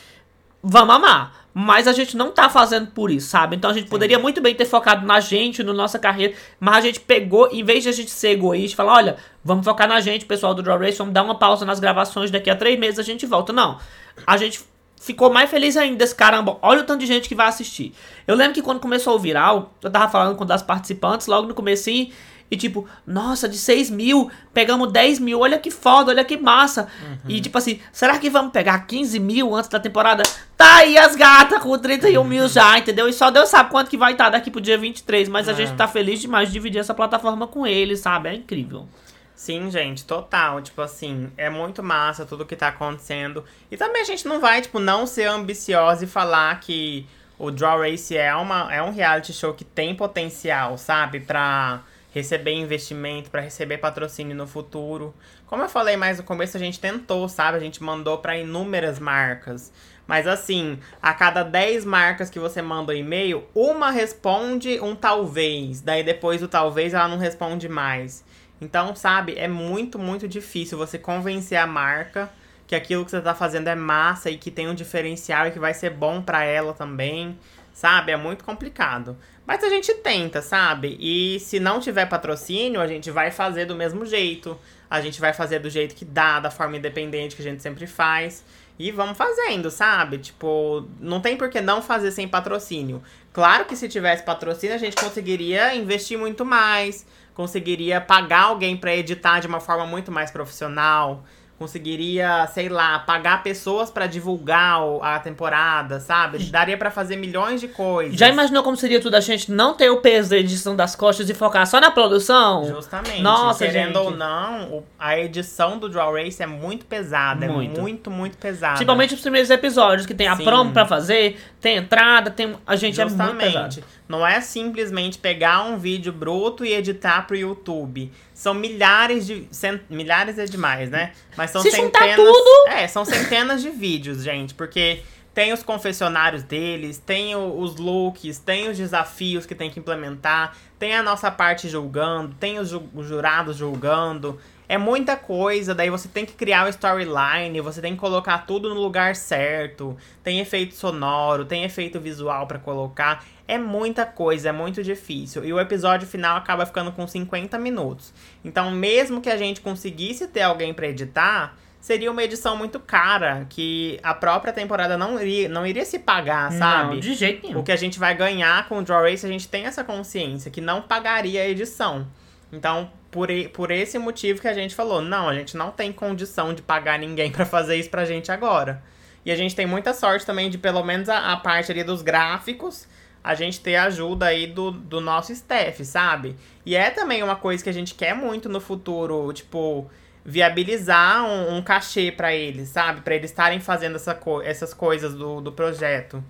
Vamos amar. Mas a gente não tá fazendo por isso, sabe? Então a gente Sim. poderia muito bem ter focado na gente, na nossa carreira, mas a gente pegou, em vez de a gente ser egoísta, falar, olha, vamos focar na gente, pessoal do Draw Race, vamos dar uma pausa nas gravações, daqui a três meses a gente volta. Não. A gente ficou mais feliz ainda, esse caramba, olha o tanto de gente que vai assistir. Eu lembro que quando começou o viral, eu tava falando com das participantes, logo no comecinho, e tipo, nossa, de 6 mil, pegamos 10 mil, olha que foda, olha que massa. Uhum. E tipo assim, será que vamos pegar 15 mil antes da temporada? Tá aí as gatas com 31 uhum. mil *laughs* já, entendeu? E só Deus sabe quanto que vai estar tá daqui pro dia 23. Mas é. a gente tá feliz demais de dividir essa plataforma com eles, sabe? É incrível. Sim, gente, total. Tipo assim, é muito massa tudo que tá acontecendo. E também a gente não vai, tipo, não ser ambiciosa e falar que o Draw Race é, uma, é um reality show que tem potencial, sabe? Pra receber investimento, para receber patrocínio no futuro. Como eu falei mais no começo, a gente tentou, sabe? A gente mandou para inúmeras marcas. Mas assim, a cada 10 marcas que você manda um e-mail, uma responde um talvez. Daí depois do talvez ela não responde mais. Então, sabe, é muito, muito difícil você convencer a marca que aquilo que você tá fazendo é massa e que tem um diferencial e que vai ser bom para ela também sabe? É muito complicado. Mas a gente tenta, sabe? E se não tiver patrocínio, a gente vai fazer do mesmo jeito. A gente vai fazer do jeito que dá, da forma independente que a gente sempre faz. E vamos fazendo, sabe? Tipo, não tem por que não fazer sem patrocínio. Claro que se tivesse patrocínio, a gente conseguiria investir muito mais, conseguiria pagar alguém para editar de uma forma muito mais profissional, conseguiria, sei lá, pagar pessoas para divulgar a temporada, sabe? Daria para fazer milhões de coisas. Já imaginou como seria tudo a gente não ter o peso da edição das costas e focar só na produção? Justamente. Nossa, Querendo gente. ou não, a edição do Draw Race é muito pesada. É muito. É muito, muito pesada. Principalmente os primeiros episódios, que tem a Sim. promo pra fazer, tem entrada, tem. A gente Justamente. é muito pesado. Não é simplesmente pegar um vídeo bruto e editar pro YouTube. São milhares de. Cent, milhares é demais, né? Mas são Se centenas. Tudo... É, são centenas de vídeos, gente. Porque tem os confessionários deles, tem os looks, tem os desafios que tem que implementar, tem a nossa parte julgando, tem os, os jurados julgando. É muita coisa, daí você tem que criar o storyline, você tem que colocar tudo no lugar certo. Tem efeito sonoro, tem efeito visual para colocar. É muita coisa, é muito difícil. E o episódio final acaba ficando com 50 minutos. Então, mesmo que a gente conseguisse ter alguém para editar, seria uma edição muito cara, que a própria temporada não iria, não iria se pagar, sabe? Não, de jeito nenhum. O que a gente vai ganhar com o Draw Race, a gente tem essa consciência, que não pagaria a edição. Então, por, por esse motivo que a gente falou, não, a gente não tem condição de pagar ninguém *laughs* para fazer isso pra gente agora. E a gente tem muita sorte também de, pelo menos, a, a parte ali dos gráficos, a gente ter ajuda aí do, do nosso staff, sabe? E é também uma coisa que a gente quer muito no futuro, tipo, viabilizar um, um cachê para eles, sabe? para eles estarem fazendo essa co essas coisas do, do projeto.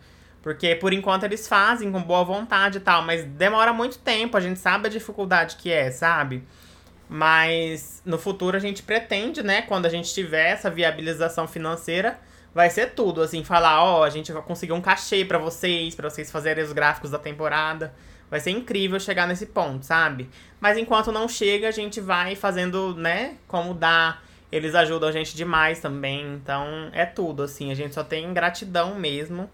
Porque por enquanto eles fazem com boa vontade e tal, mas demora muito tempo, a gente sabe a dificuldade que é, sabe? Mas no futuro a gente pretende, né, quando a gente tiver essa viabilização financeira, vai ser tudo, assim, falar, ó, oh, a gente vai conseguir um cachê para vocês, para vocês fazerem os gráficos da temporada. Vai ser incrível chegar nesse ponto, sabe? Mas enquanto não chega, a gente vai fazendo, né, como dá. Eles ajudam a gente demais também, então é tudo, assim, a gente só tem gratidão mesmo.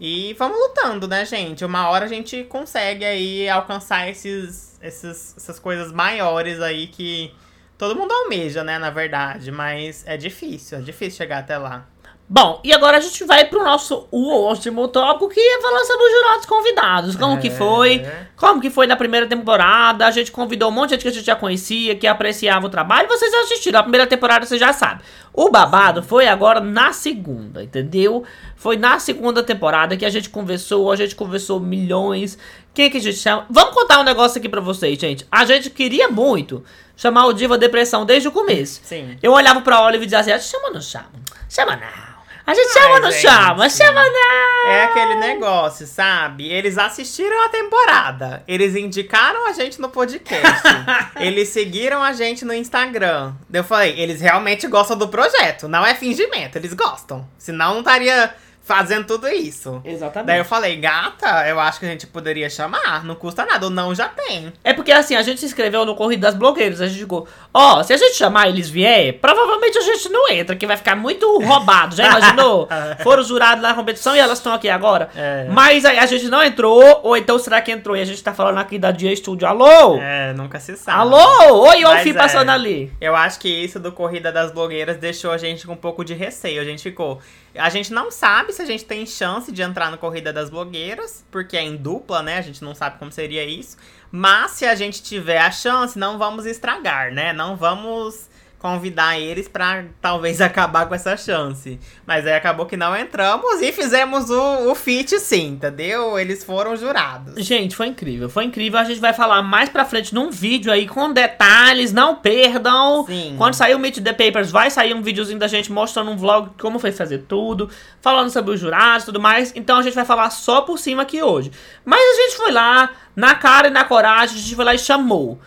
E vamos lutando, né, gente? Uma hora a gente consegue aí alcançar esses, esses, essas coisas maiores aí que todo mundo almeja, né, na verdade. Mas é difícil, é difícil chegar até lá. Bom, e agora a gente vai pro nosso último tópico, que é falar sobre os jurados convidados. Como é. que foi? Como que foi na primeira temporada? A gente convidou um monte de gente que a gente já conhecia, que apreciava o trabalho. Vocês assistiram a primeira temporada, você já sabe. O babado foi agora na segunda, entendeu? Foi na segunda temporada que a gente conversou, a gente conversou milhões. Quem que a gente chama? Vamos contar um negócio aqui pra vocês, gente. A gente queria muito chamar o Diva Depressão desde o começo. Sim. Eu olhava pra Olive e dizia assim, ah, chama ou não chama? Chama não. A gente chama ou não chama? Chama não! É aquele negócio, sabe? Eles assistiram a temporada. Eles indicaram a gente no podcast. *laughs* eles seguiram a gente no Instagram. Eu falei, eles realmente gostam do projeto. Não é fingimento, eles gostam. Senão não estaria fazendo tudo isso. Exatamente. Daí eu falei, gata, eu acho que a gente poderia chamar, não custa nada, o não já tem. É porque assim, a gente se inscreveu no Corrida das Blogueiras. A gente ficou, ó, se a gente chamar eles vier, provavelmente a gente não entra, que vai ficar muito roubado. Já imaginou? *laughs* Foram jurados na competição e elas estão aqui agora. É. Mas aí a gente não entrou, ou então será que entrou e a gente tá falando aqui da Dia Studio? Alô? É, nunca se sabe. Alô? Oi, Olfi é. passando ali. Eu acho que isso do Corrida das Blogueiras deixou a gente com um pouco de receio. A gente ficou. A gente não sabe se a gente tem chance de entrar no Corrida das Blogueiras, porque é em dupla, né? A gente não sabe como seria isso. Mas se a gente tiver a chance, não vamos estragar, né? Não vamos convidar eles pra talvez *laughs* acabar com essa chance. Mas aí acabou que não entramos e fizemos o, o feat sim, entendeu? Eles foram jurados. Gente, foi incrível, foi incrível. A gente vai falar mais pra frente num vídeo aí com detalhes, não perdam. Sim. Quando sair o Meet the Papers, vai sair um videozinho da gente mostrando um vlog como foi fazer tudo, falando sobre os jurados e tudo mais. Então a gente vai falar só por cima aqui hoje. Mas a gente foi lá, na cara e na coragem, a gente foi lá e chamou.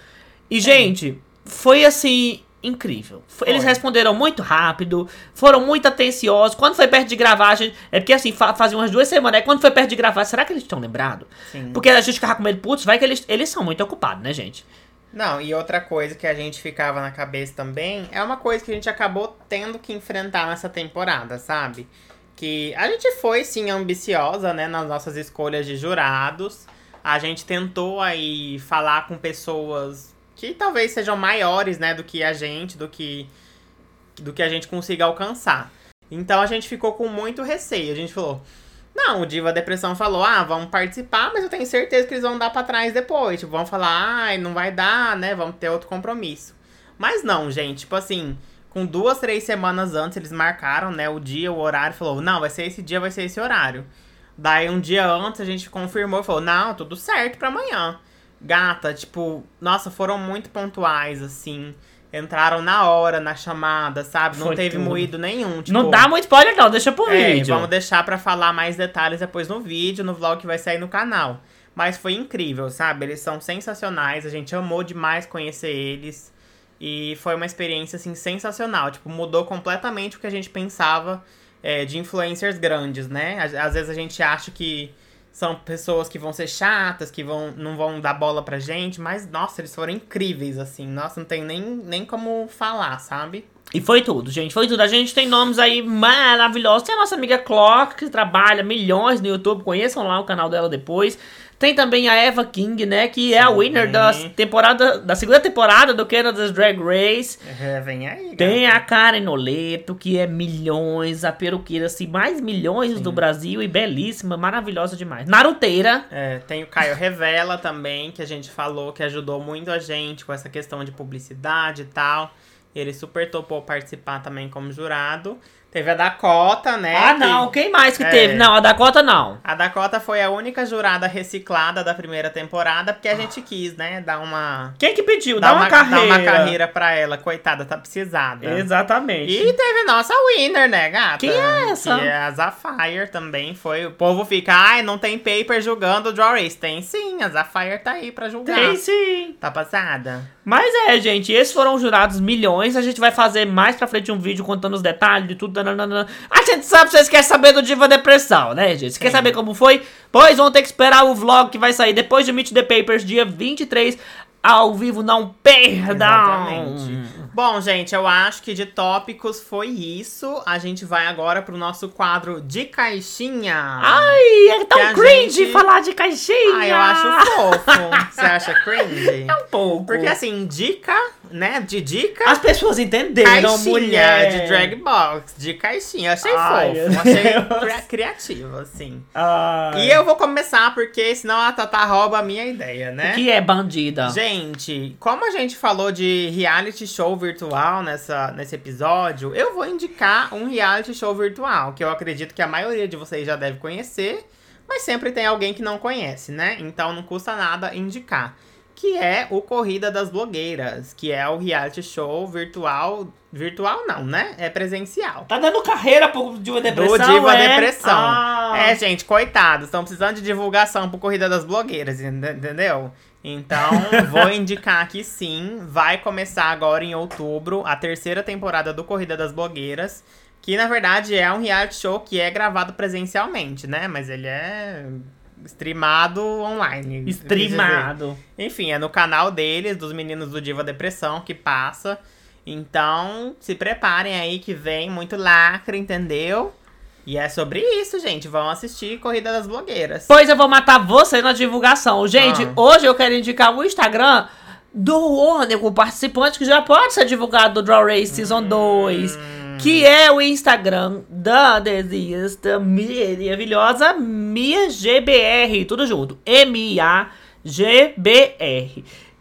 E, gente, foi assim. Incrível. Eles Foi. responderam muito rápido, foram muito atenciosos. Quando foi perto de gravar, a gente. É porque assim, fa fazia umas duas semanas. Aí quando foi perto de gravar, será que eles estão lembrados? Sim. Porque a gente ficava com medo, putz, vai que eles, eles são muito ocupados, né, gente? Não, e outra coisa que a gente ficava na cabeça também é uma coisa que a gente acabou tendo que enfrentar nessa temporada, sabe? Que a gente foi sim ambiciosa, né, nas nossas escolhas de jurados. A gente tentou aí falar com pessoas que talvez sejam maiores, né, do que a gente, do que do que a gente consiga alcançar. Então a gente ficou com muito receio. A gente falou: "Não, o Diva Depressão falou: "Ah, vamos participar, mas eu tenho certeza que eles vão dar pra trás depois". Tipo, vão falar: "Ai, não vai dar, né? Vamos ter outro compromisso". Mas não, gente, tipo assim, com duas, três semanas antes eles marcaram, né, o dia, o horário, falou: "Não, vai ser esse dia, vai ser esse horário". Daí um dia antes a gente confirmou falou: "Não, tudo certo pra amanhã". Gata, tipo, nossa, foram muito pontuais assim. Entraram na hora, na chamada, sabe? Não Foi teve tudo. moído nenhum. Tipo, não dá muito spoiler, não, deixa pro é, vídeo. vamos deixar pra falar mais detalhes depois no vídeo, no vlog que vai sair no canal. Mas foi incrível, sabe? Eles são sensacionais, a gente amou demais conhecer eles. E foi uma experiência, assim, sensacional. Tipo, mudou completamente o que a gente pensava é, de influencers grandes, né? Às, às vezes a gente acha que são pessoas que vão ser chatas, que vão, não vão dar bola pra gente, mas, nossa, eles foram incríveis, assim. Nossa, não tem nem, nem como falar, sabe? E foi tudo, gente. Foi tudo. A gente tem nomes aí maravilhosos. Tem a nossa amiga Clock, que trabalha milhões no YouTube. Conheçam lá o canal dela depois. Tem também a Eva King, né? Que é a Sim. winner da temporada, da segunda temporada do Canada's Drag Race. É, vem aí, Tem gata. a Karen Noleto, que é milhões, a peruqueira, assim, mais milhões do Brasil e belíssima, maravilhosa demais. Naruteira. É, tem o Caio Revela também, que a gente falou que ajudou muito a gente com essa questão de publicidade e tal. Ele super topou participar também como jurado. Teve a Dakota, né? ah, que- não. Quem mais que É. teve? Não, a Dakota não. A Dakota foi a única jurada reciclada da primeira temporada, porque a gente quis, né? Dar uma. Quem que pediu? Dar Dá uma, carreira. Dar uma carreira pra ela. Coitada, tá precisada. Exatamente. E teve nossa winner, né, gata? Quem é essa? Que é a Zafire também. Foi. O povo fica, ai, não tem paper julgando o Draw Race. Tem sim, a Zafire tá aí pra julgar. Tem sim. Tá passada? Mas é, gente, esses foram os jurados milhões. A gente vai fazer mais pra frente um vídeo contando os detalhes de tudo. nananana. A gente sabe que vocês querem saber do Diva Depressão, né, gente? Você quer Sim. saber como foi? Pois vão ter que esperar o vlog que vai sair depois de Meet the Papers, dia 23, ao vivo. Não perdam! Exatamente. Bom, gente, eu acho que de tópicos foi isso. A gente vai agora pro nosso quadro de caixinha. Ai, é tão cringe gente- falar de caixinha! Ah, eu acho fofo. Você acha cringe? É um pouco. Porque assim, dica, né? De dica. As pessoas entenderam, Caixinha mulher. de drag box, de caixinha. Achei Ai, fofo, achei Deus. cria- criativo, assim. Ai. E eu vou começar, porque senão a Tata rouba a minha ideia, né? Que é bandida. Gente, como a gente falou de reality show virtual nessa, nesse episódio, eu vou indicar um reality show virtual, que eu acredito que a maioria de vocês já deve conhecer, mas sempre tem alguém que não conhece, né? Então não custa nada indicar. Que é o Corrida das Blogueiras, que é o reality show virtual. Virtual não, né? É presencial. Tá dando carreira pro Diva Depressão, Do Diva é? Depressão. Ah. É, gente, coitados. Estão precisando de divulgação pro Corrida das Blogueiras, ent- entendeu? Então, *laughs* vou indicar aqui sim. Vai começar agora em outubro a terceira temporada do Corrida das Blogueiras. Que na verdade é um reality show que é gravado presencialmente, né? Mas ele é streamado online. Streamado. Enfim, é no canal deles, dos meninos do Diva Depressão, que passa. Então, se preparem aí que vem muito lacre, entendeu? E é sobre isso, gente. Vão assistir Corrida das Blogueiras. Pois eu vou matar você na divulgação. Gente, Ah. hoje eu quero indicar o Instagram do único participante que já pode ser divulgado do Draw Race Season 2. Que é o Instagram da desista maravilhosa Mia GBR. Tudo junto. M-I-A-G-B-R.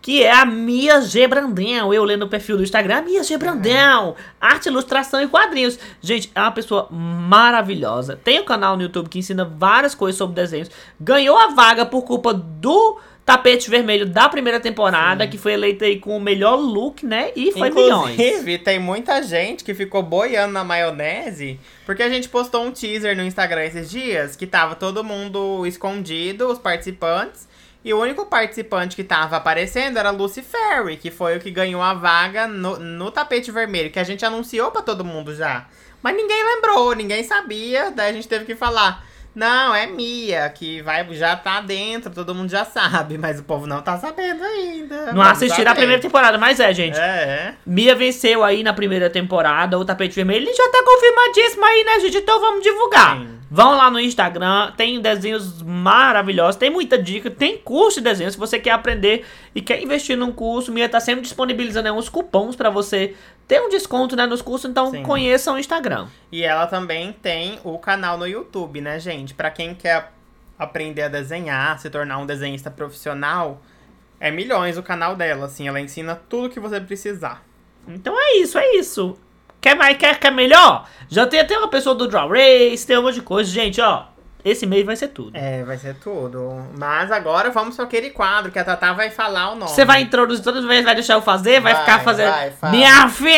Que é a Mia G. Brandão. Eu lendo o perfil do Instagram, Mia G. Brandão. Arte, ilustração e quadrinhos. Gente, é uma pessoa maravilhosa. Tem um canal no YouTube que ensina várias coisas sobre desenhos. Ganhou a vaga por culpa do tapete vermelho da primeira temporada, que foi eleita aí com o melhor look, né? E foi milhões. Inclusive, tem muita gente que ficou boiando na maionese, porque a gente postou um teaser no Instagram esses dias, que tava todo mundo escondido, os participantes, e o único participante que tava aparecendo era Lucy Ferry, que foi o que ganhou a vaga no, no tapete vermelho, que a gente anunciou pra todo mundo já. Mas ninguém lembrou, ninguém sabia, daí a gente teve que falar... Não, é Mia, que vai, já tá dentro, todo mundo já sabe, mas o povo não tá sabendo ainda. Não assistiram a saber. primeira temporada, mas é, gente. É, é. Mia venceu aí na primeira temporada o tapete vermelho. Ele já tá confirmadíssimo aí, né, gente? Então vamos divulgar. Sim. Vão lá no Instagram, tem desenhos maravilhosos, tem muita dica, tem curso de desenho. Se você quer aprender e quer investir num curso, Mia tá sempre disponibilizando uns cupons pra você ter um desconto né, nos cursos. Então Sim. conheçam o Instagram. E ela também tem o canal no YouTube, né, gente? Pra quem quer aprender a desenhar, se tornar um desenhista profissional, é milhões o canal dela, assim. Ela ensina tudo que você precisar. Então é isso, é isso. Quer mais, quer, quer melhor? Já tem até uma pessoa do Draw Race, tem um monte de coisa. Gente, ó, esse mês vai ser tudo. É, vai ser tudo. Mas agora vamos para aquele quadro que a Tatá vai falar o nome. Você vai introduzir todas as vezes, vai deixar eu fazer, vai, Vai, ficar fazendo. vai, fala. Minha filha!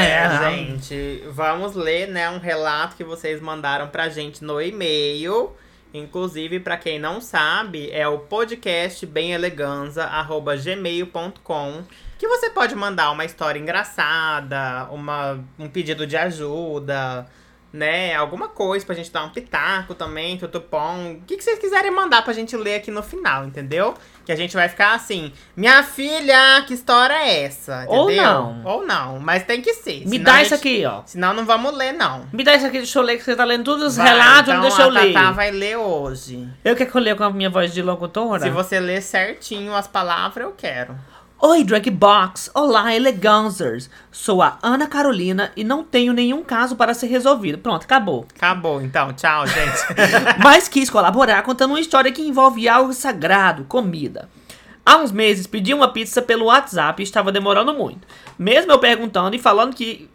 É, gente, vamos ler, né, um relato que vocês mandaram pra gente no e-mail. Inclusive, pra quem não sabe, é o podcast bemeleganza@gmail.com, que você pode mandar uma história engraçada, uma, um pedido de ajuda, né, alguma coisa pra gente dar um pitaco também, tutupom, o que, que vocês quiserem mandar pra gente ler aqui no final, entendeu? Que a gente vai ficar assim, minha filha, que história é essa? Ou Entendeu? não. Ou não, mas tem que ser. Me dá a isso gente- aqui, ó. Senão não vamos ler, não. Me dá isso aqui, deixa eu ler, que você tá lendo todos os Vai, relatos, então não deixa eu ler. Tatá vai ler hoje. Eu quero que eu leia com a minha voz de locutora. Se você ler certinho as palavras, eu quero. Oi, Drag Box! Olá, eleganzers! Sou a Ana Carolina e não tenho nenhum caso para ser resolvido. Pronto, acabou. Acabou, então. Tchau, gente. *laughs* Mas quis colaborar contando uma história que envolve algo sagrado, comida. Há uns meses pedi uma pizza pelo WhatsApp e estava demorando muito. Mesmo eu perguntando e falando que.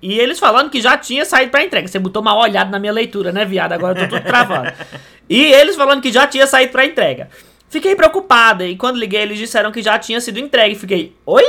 E eles falando que já tinha saído pra entrega. Você botou uma olhada na minha leitura, né, viado? Agora eu tô tudo travando. *laughs* e eles falando que já tinha saído pra entrega. Fiquei preocupada e quando liguei eles disseram que já tinha sido entregue. Fiquei, oi?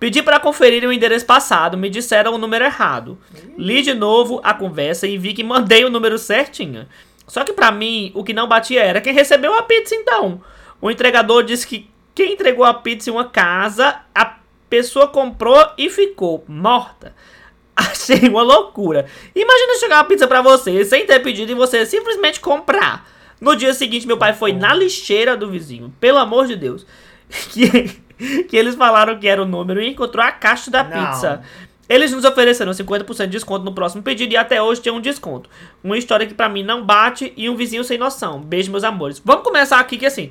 Pedi para conferir o endereço passado, me disseram o número errado. Li de novo a conversa e vi que mandei o número certinho. Só que pra mim, o que não batia era quem recebeu a pizza então. O entregador disse que quem entregou a pizza em uma casa, a pessoa comprou e ficou morta. *laughs* Achei uma loucura. Imagina chegar uma pizza pra você sem ter pedido e você simplesmente comprar. No dia seguinte, meu pai foi na lixeira do vizinho, pelo amor de Deus. *laughs* Que, que eles falaram que era o número e encontrou a caixa da Não. pizza. Eles nos ofereceram 50% de desconto no próximo pedido e até hoje tem um desconto. Uma história que pra mim não bate e um vizinho sem noção. Beijo, meus amores. Vamos começar aqui que assim.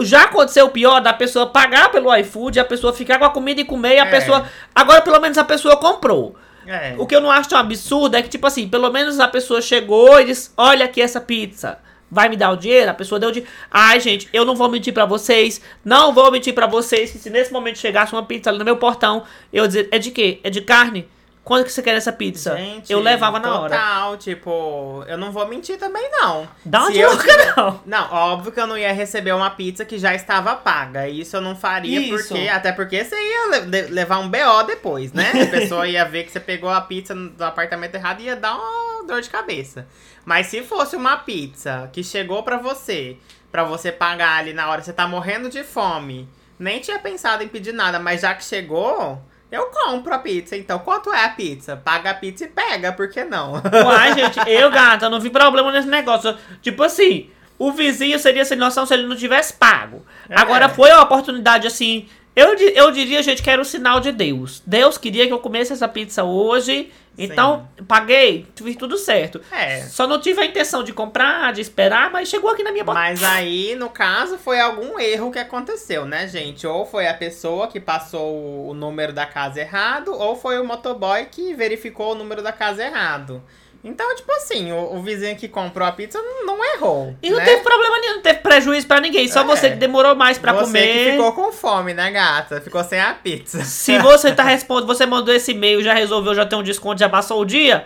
Já aconteceu o pior da pessoa pagar pelo iFood, a pessoa ficar com a comida e comer e a É. pessoa. Agora pelo menos a pessoa comprou. É. O que eu não acho tão absurdo é que, tipo assim, pelo menos a pessoa chegou e disse: Olha aqui essa pizza. Vai me dar o dinheiro? A pessoa deu o dinheiro. Ai, gente, eu não vou mentir pra vocês. Não vou mentir pra vocês que se nesse momento chegasse uma pizza ali no meu portão, eu dizer: É de quê? É de carne? Quando que você quer essa pizza? Gente, eu levava na hora. Total, tipo, eu não vou mentir também, não. Dá uma de eu louca, *laughs* não. Não, óbvio que eu não ia receber uma pizza que já estava paga. Isso eu não faria, Isso. porque. Até porque você ia le- levar um BO depois, né? A pessoa ia ver que você pegou a pizza do apartamento errado e ia dar uma dor de cabeça. Mas se fosse uma pizza que chegou pra você, pra você pagar ali na hora, você tá morrendo de fome, nem tinha pensado em pedir nada, mas já que chegou, Eu compro a pizza, então quanto é a pizza? Paga a pizza e pega, por que não? Uai, *laughs* gente, eu, gata, não vi problema nesse negócio. Tipo assim, o vizinho seria sem noção se ele não tivesse pago. É. Agora foi uma oportunidade assim. Eu, eu diria, gente, que era o sinal de Deus. Deus queria que eu comesse essa pizza hoje. Então, paguei, fiz tudo certo. É. Só não tive a intenção de comprar, de esperar, mas chegou aqui na minha boca. Mas aí, no caso, foi algum erro que aconteceu, né, gente? Ou foi a pessoa que passou o número da casa errado, ou foi o motoboy que verificou o número da casa errado. Então, tipo assim, o, o vizinho que comprou a pizza não, errou. E não né? teve problema nenhum, não teve prejuízo pra ninguém. Só É. você que demorou mais pra Você comer. que ficou com fome, né, gata? Ficou sem a pizza. Se você tá respondendo, você mandou esse e-mail, já resolveu, já tem um desconto, já passou o dia,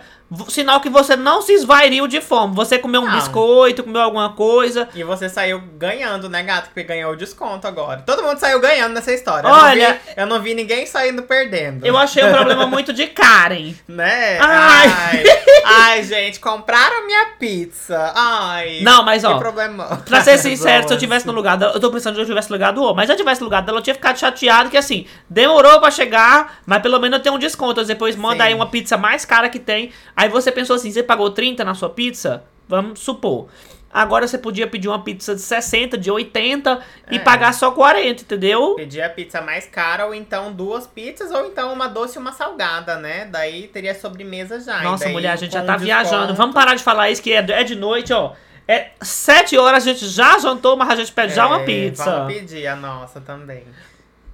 sinal que você não se esvairiu de fome. Você comeu um Não. biscoito, comeu alguma coisa. E você saiu ganhando, né, gato? Porque ganhou o desconto agora. Todo mundo saiu ganhando nessa história. Olha- eu, não vi, eu não vi ninguém saindo perdendo. Eu achei um problema muito de Karen. *laughs* Né? Ai. Ai. Ai, gente, compraram minha pizza. Ai. Não, mas Que ó, problema. pra ser *laughs* sincero, se eu tivesse no lugar dela, eu tô pensando que eu tivesse no lugar do O, mas se eu tivesse no lugar dela, eu tinha ficado chateado que assim, demorou pra chegar, mas pelo menos eu tenho um desconto. Depois manda Sim. aí uma pizza mais cara que tem. Aí você pensou assim, você pagou 30 na sua pizza? Vamos supor. Agora você podia pedir uma pizza de 60, de 80 e É. pagar só 40, entendeu? Pedir a pizza mais cara, ou então duas pizzas, ou então uma doce e uma salgada, né? Daí teria sobremesa já. E Nossa, daí, mulher, a gente já tá desconto- viajando. Vamos parar de falar isso, que é, é de noite, ó. É 7 horas, a gente já jantou, mas a gente pede já uma É, pizza. Vamos pedir a nossa também.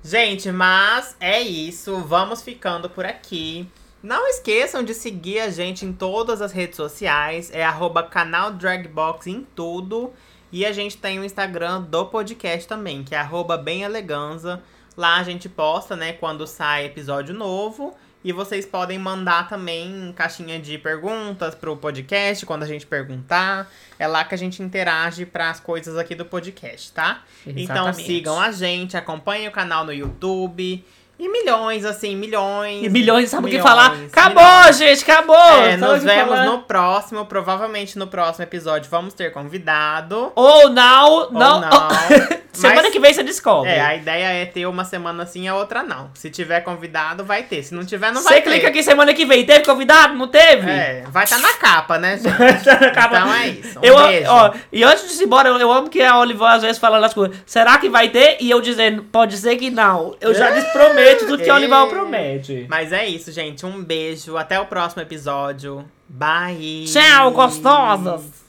Gente, mas é isso. Vamos ficando por aqui. Não esqueçam de seguir a gente em todas as redes sociais. É arroba canal Dragbox em tudo. E a gente tem o Instagram do podcast também, que é arroba bem eleganza. Lá a gente posta, né, quando sai episódio novo. E vocês podem mandar também caixinha de perguntas pro podcast, quando a gente perguntar. É lá que a gente interage para as coisas aqui do podcast, tá? Então Exatamente. sigam a gente, acompanhem o canal no YouTube. E milhões, assim, milhões. E milhões, sabe o que falar? Acabou, milhões. gente, acabou! É, Sabe nos vemos falar? no próximo. Provavelmente no próximo episódio vamos ter convidado. Ou não, não. não. *laughs* Semana Mas- que vem você descobre. É, a ideia é ter uma semana sim e a outra não. Se tiver convidado, vai ter. Se não tiver, não Você vai clica ter. aqui semana que vem. Teve convidado? Não teve? É, vai estar na capa, né, gente? *laughs* Acaba- Então é isso. Um eu, beijo. ó, e antes de ir embora, eu, eu amo que a Oliver às vezes falando as coisas. Será que vai ter? E eu dizendo, pode ser que não. Eu já lhes tudo que a Oliver É. promete. Mas é isso, gente. Um beijo. Até o próximo episódio. Bye. Tchau, gostosas!